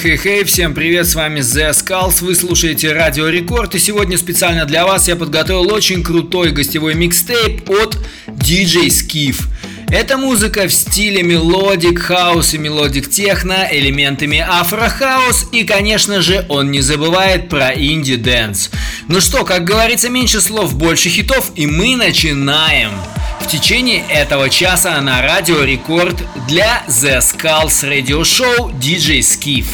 Хей-хей-хей, всем привет, с вами The Skulls, вы слушаете Радио Рекорд, и сегодня специально для вас я подготовил очень крутой гостевой микстейп от DJ Skiff. Это музыка в стиле melodic house и melodic techno, элементами afro house и, конечно же, он не забывает про indie dance. Ну что, как говорится, меньше слов, больше хитов, и мы начинаем! В течение этого часа на Радио Рекорд для The Skulls Radio Show DJ Skiff.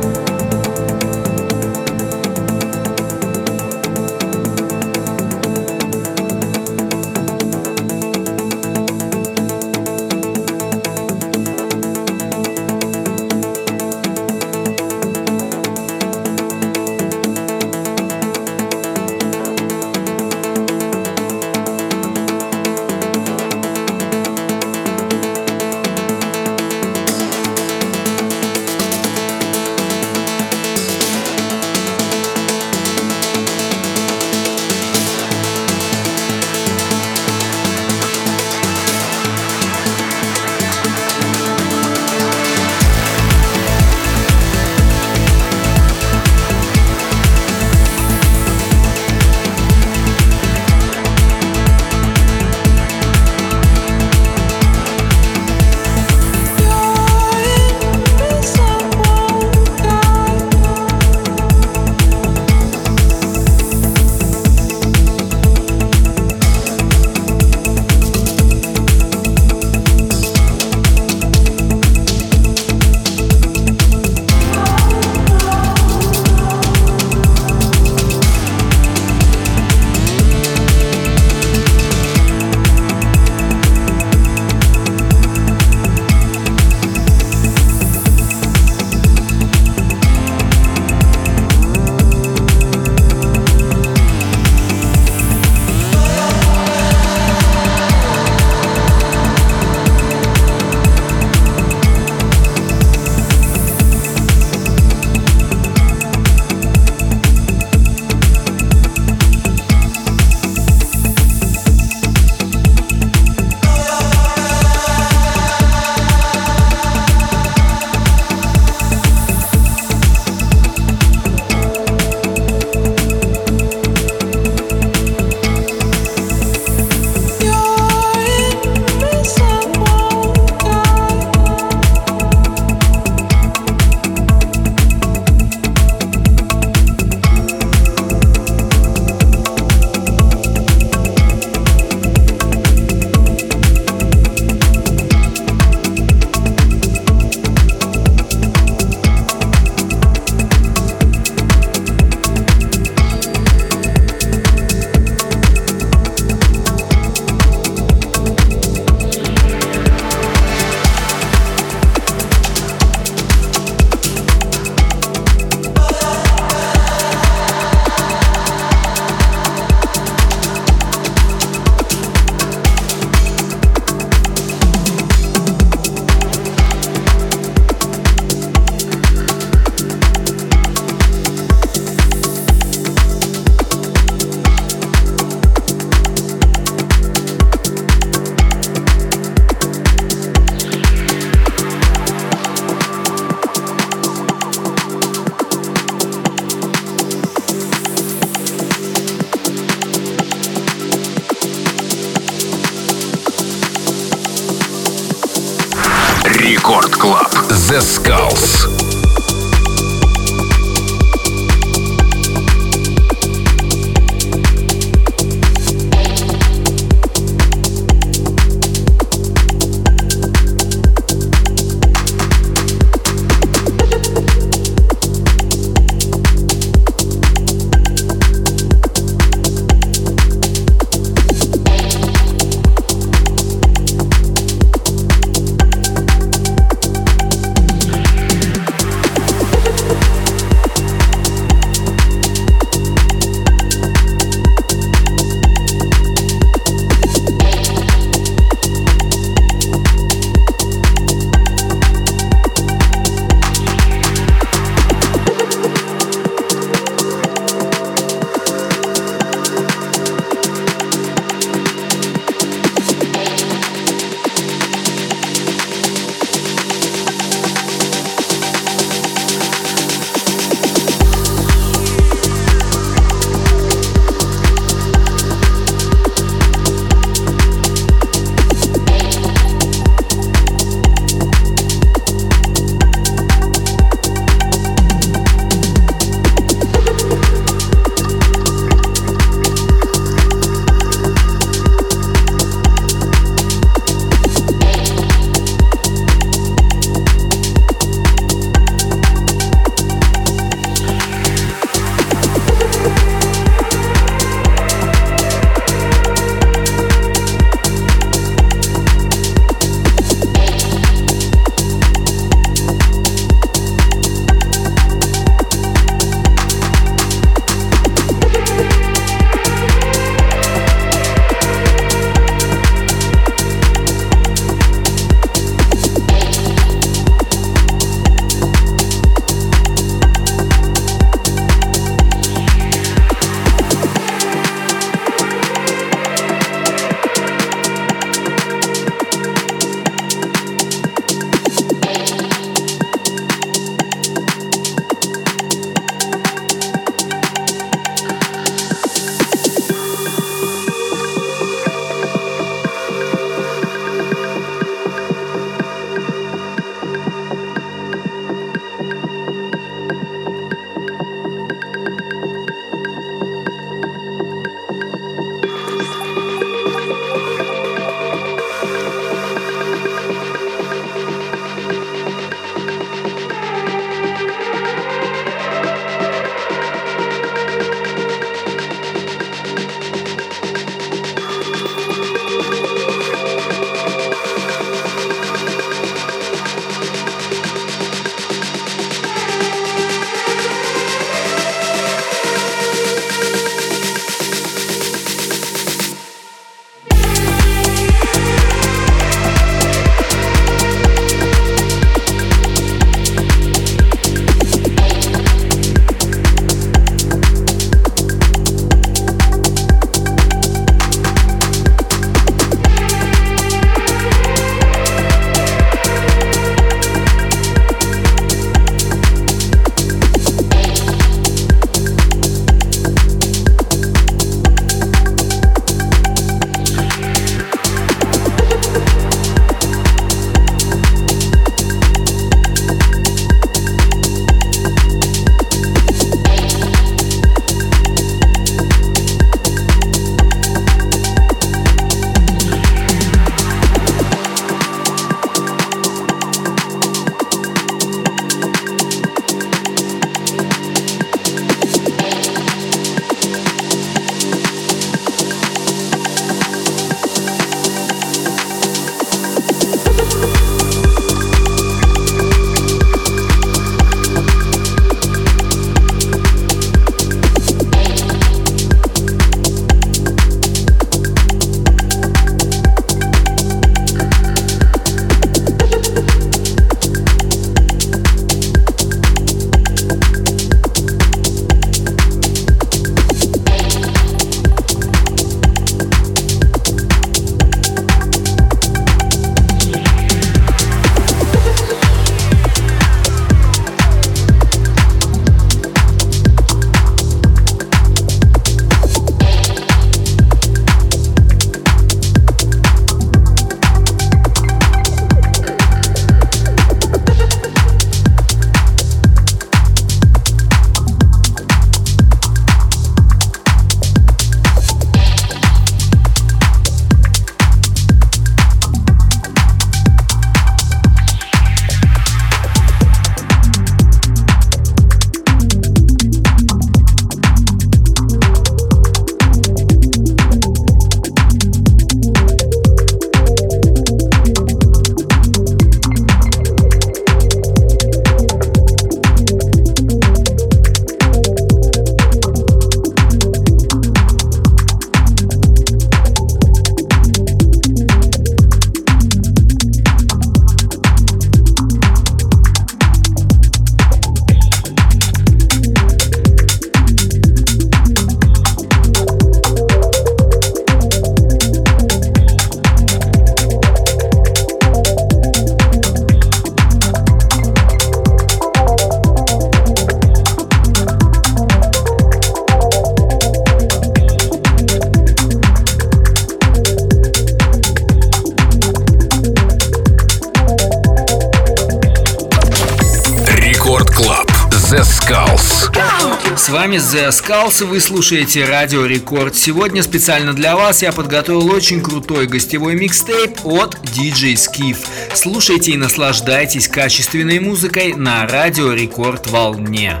Skulls, вы слушаете Радио Рекорд. Сегодня специально для вас я подготовил очень крутой гостевой микстейп от DJ Skiff. Слушайте и наслаждайтесь качественной музыкой на Радио Рекорд волне.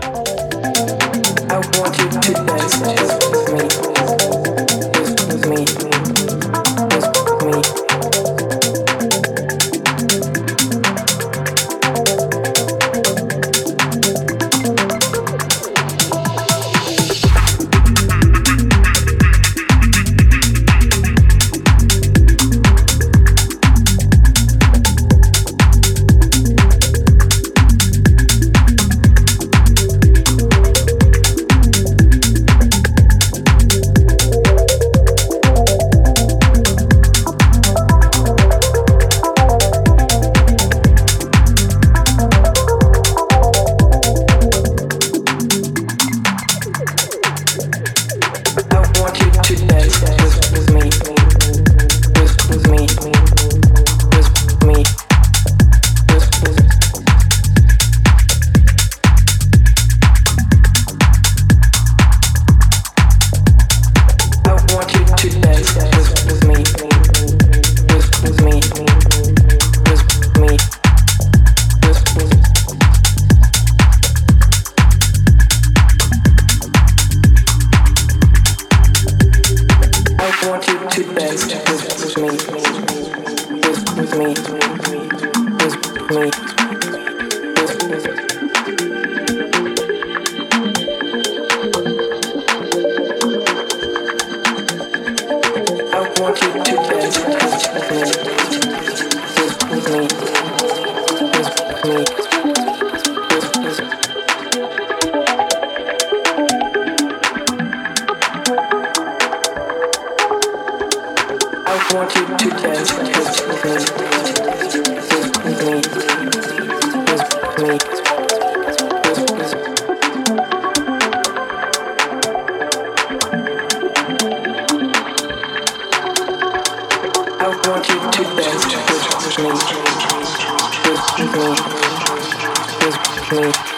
Thank you.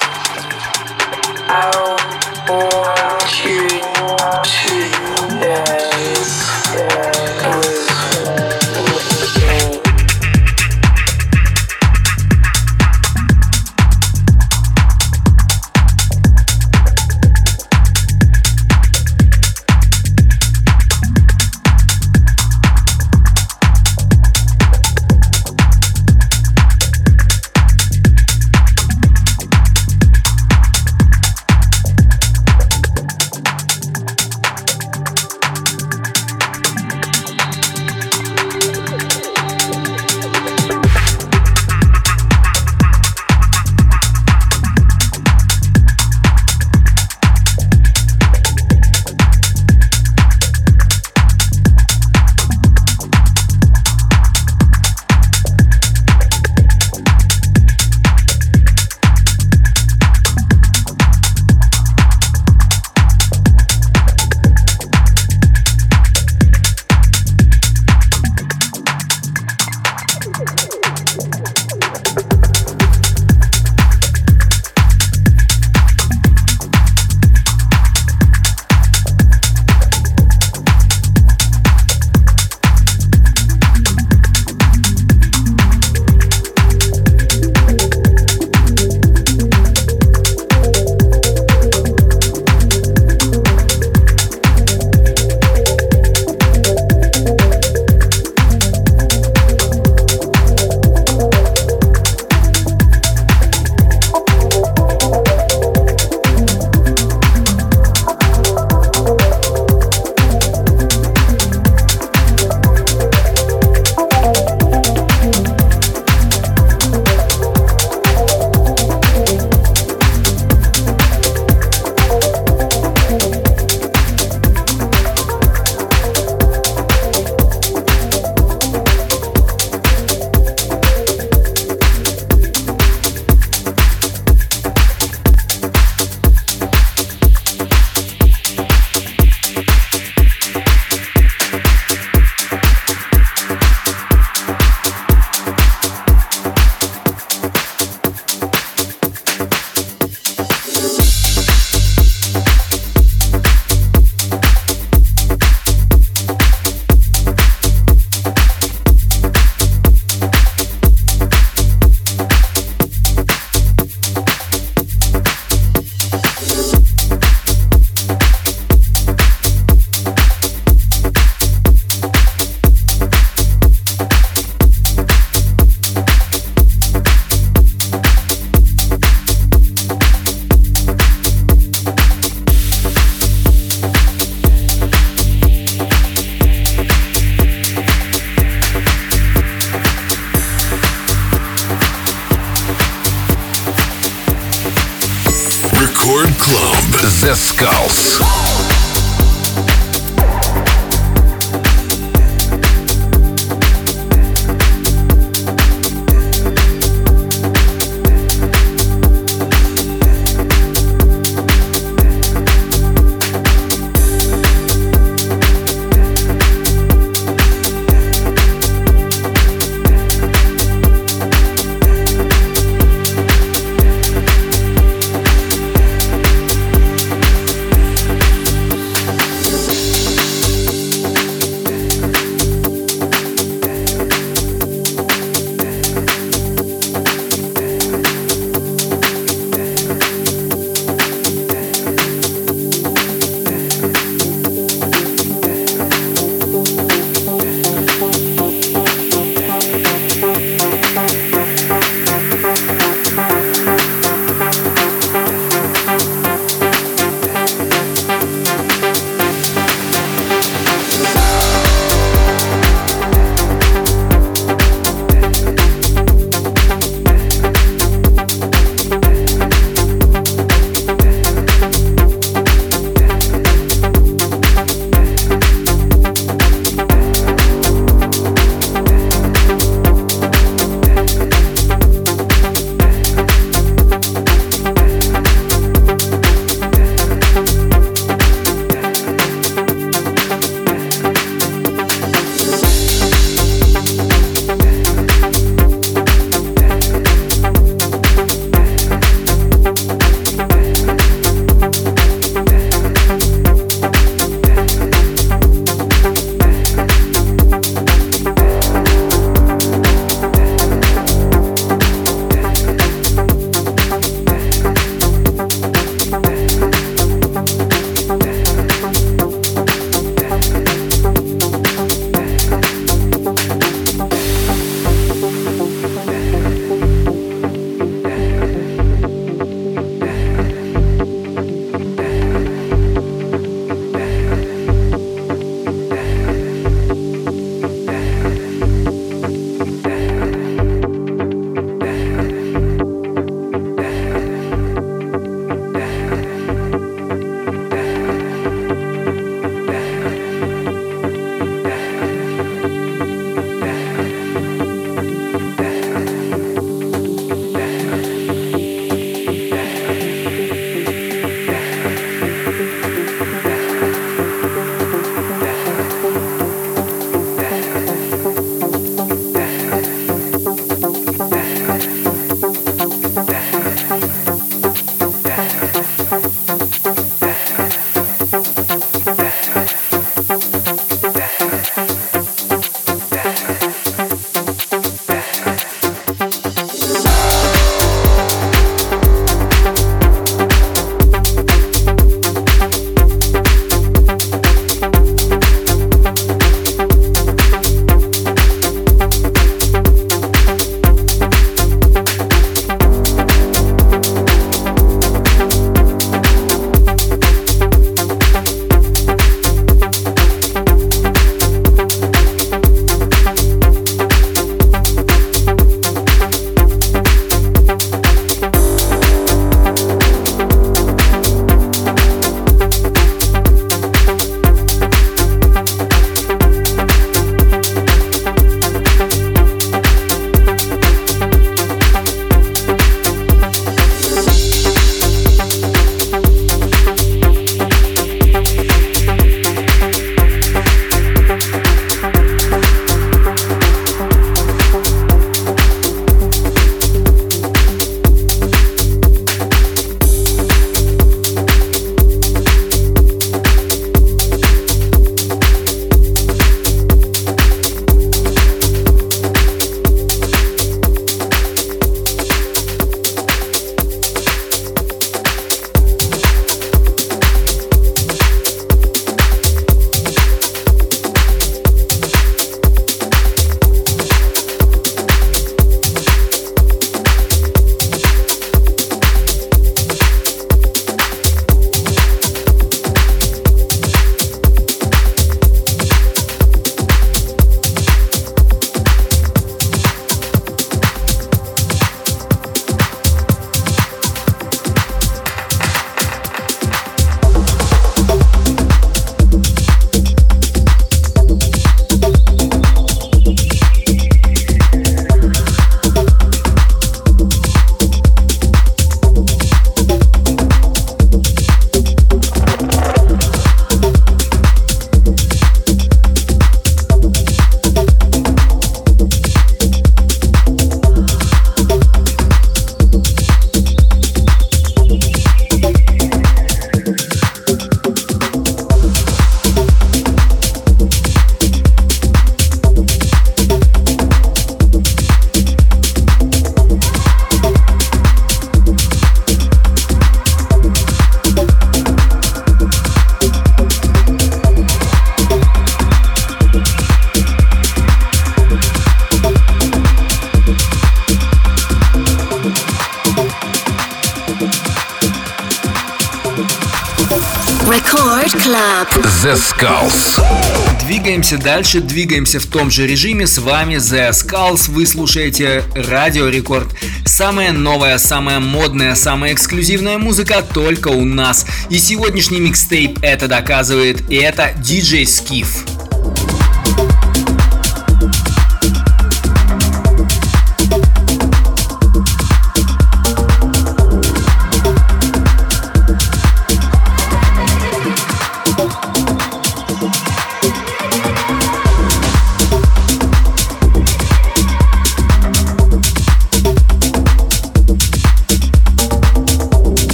Двигаемся дальше, двигаемся в том же режиме. С вами The Skulls. Вы слушаете Радио Рекорд. Самая новая, самая модная, самая эксклюзивная музыка только у нас. И сегодняшний микстейп это доказывает. И это DJ Skiff.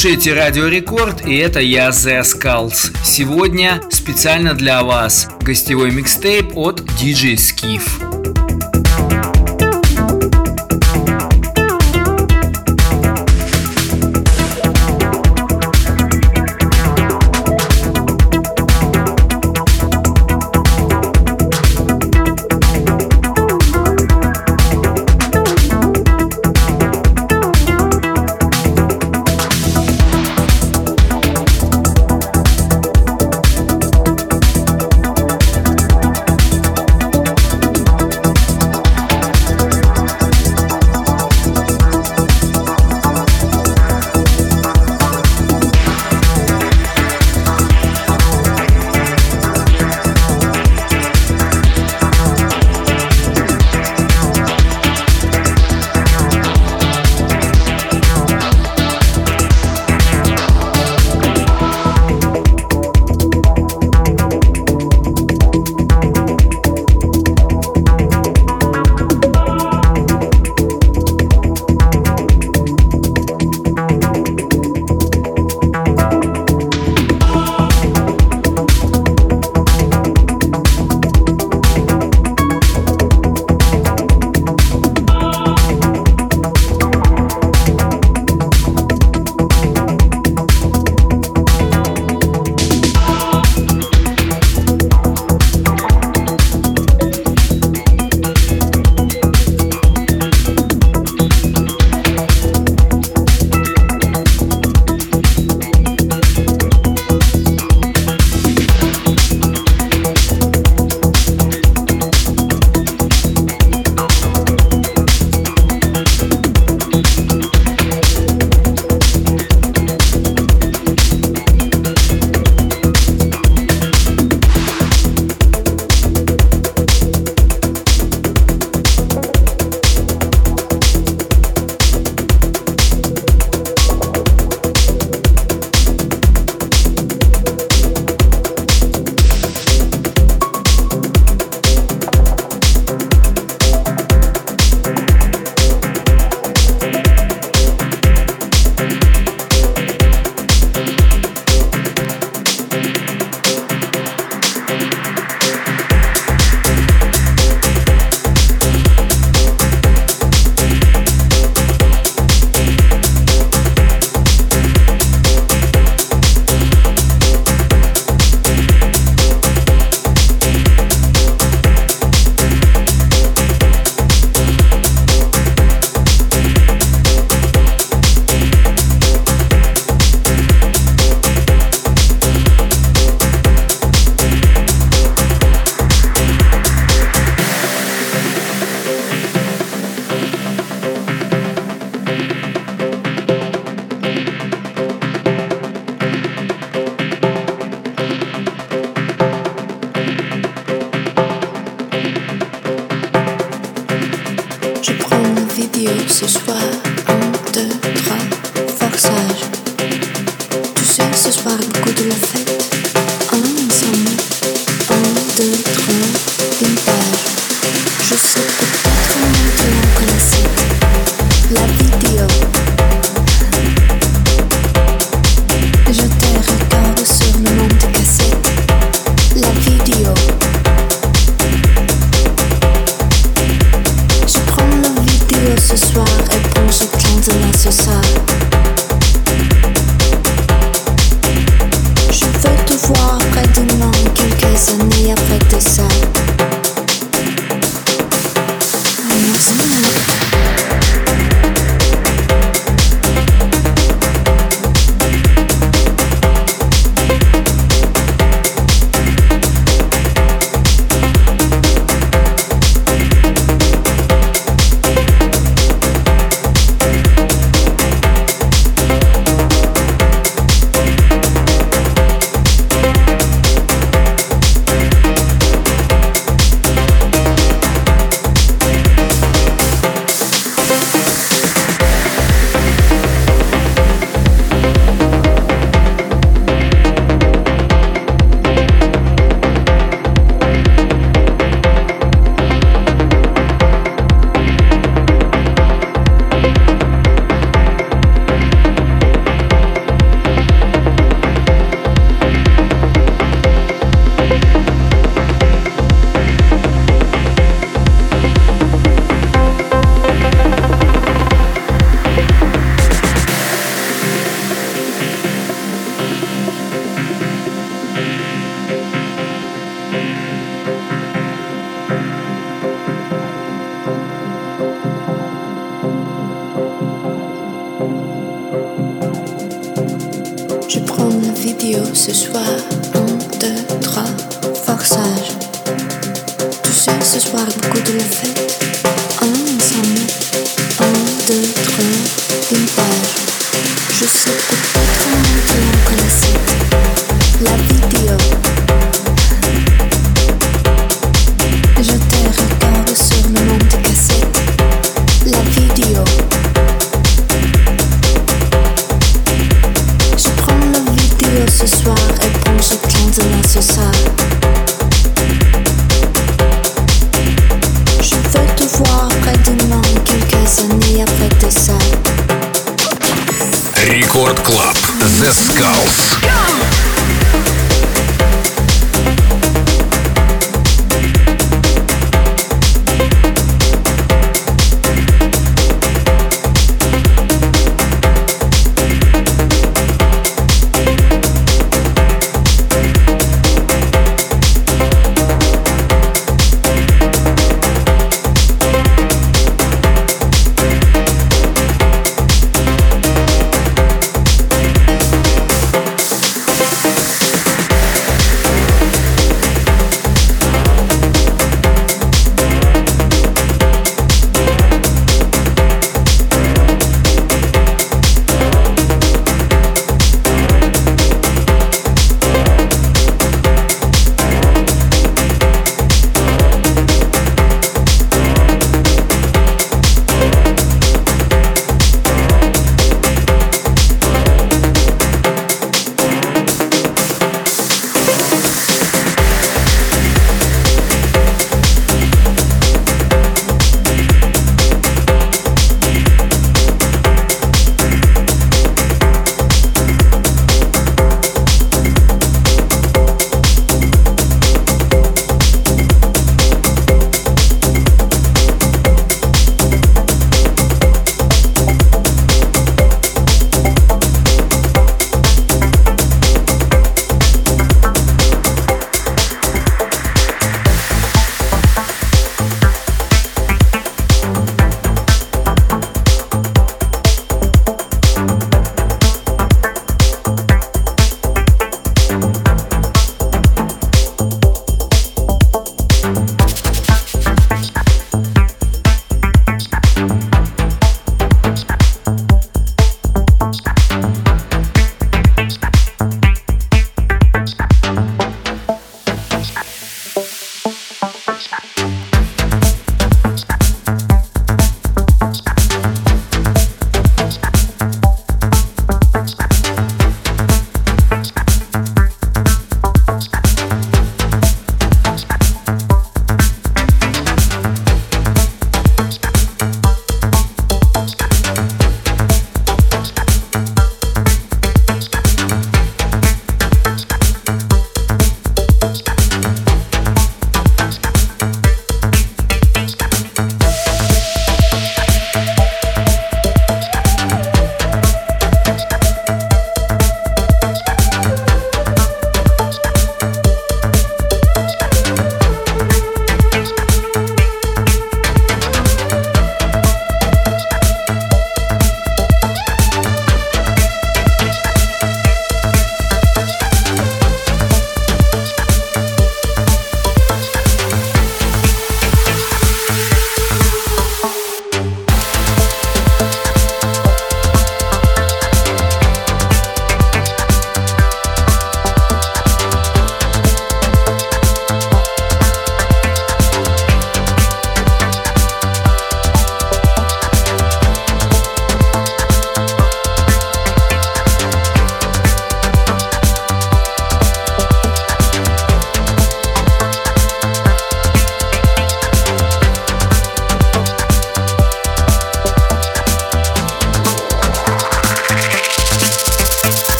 Слушаете Радио Рекорд, и это я, The Skulls. Сегодня специально для вас гостевой микстейп от DJ Skiff.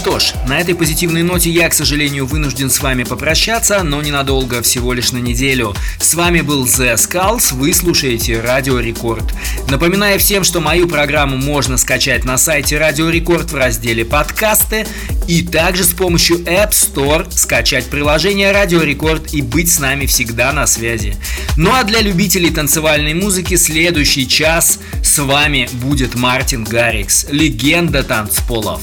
Что ж, на этой позитивной ноте я, к сожалению, вынужден с вами попрощаться, но ненадолго, всего лишь на неделю. С вами был The Skulls, вы слушаете Радио Рекорд. Напоминаю всем, что мою программу можно скачать на сайте Радио Рекорд в разделе «Подкасты» и также с помощью App Store скачать приложение Радио Рекорд и быть с нами всегда на связи. Ну а для любителей танцевальной музыки следующий час с вами будет Мартин Гаррикс, легенда танцполов.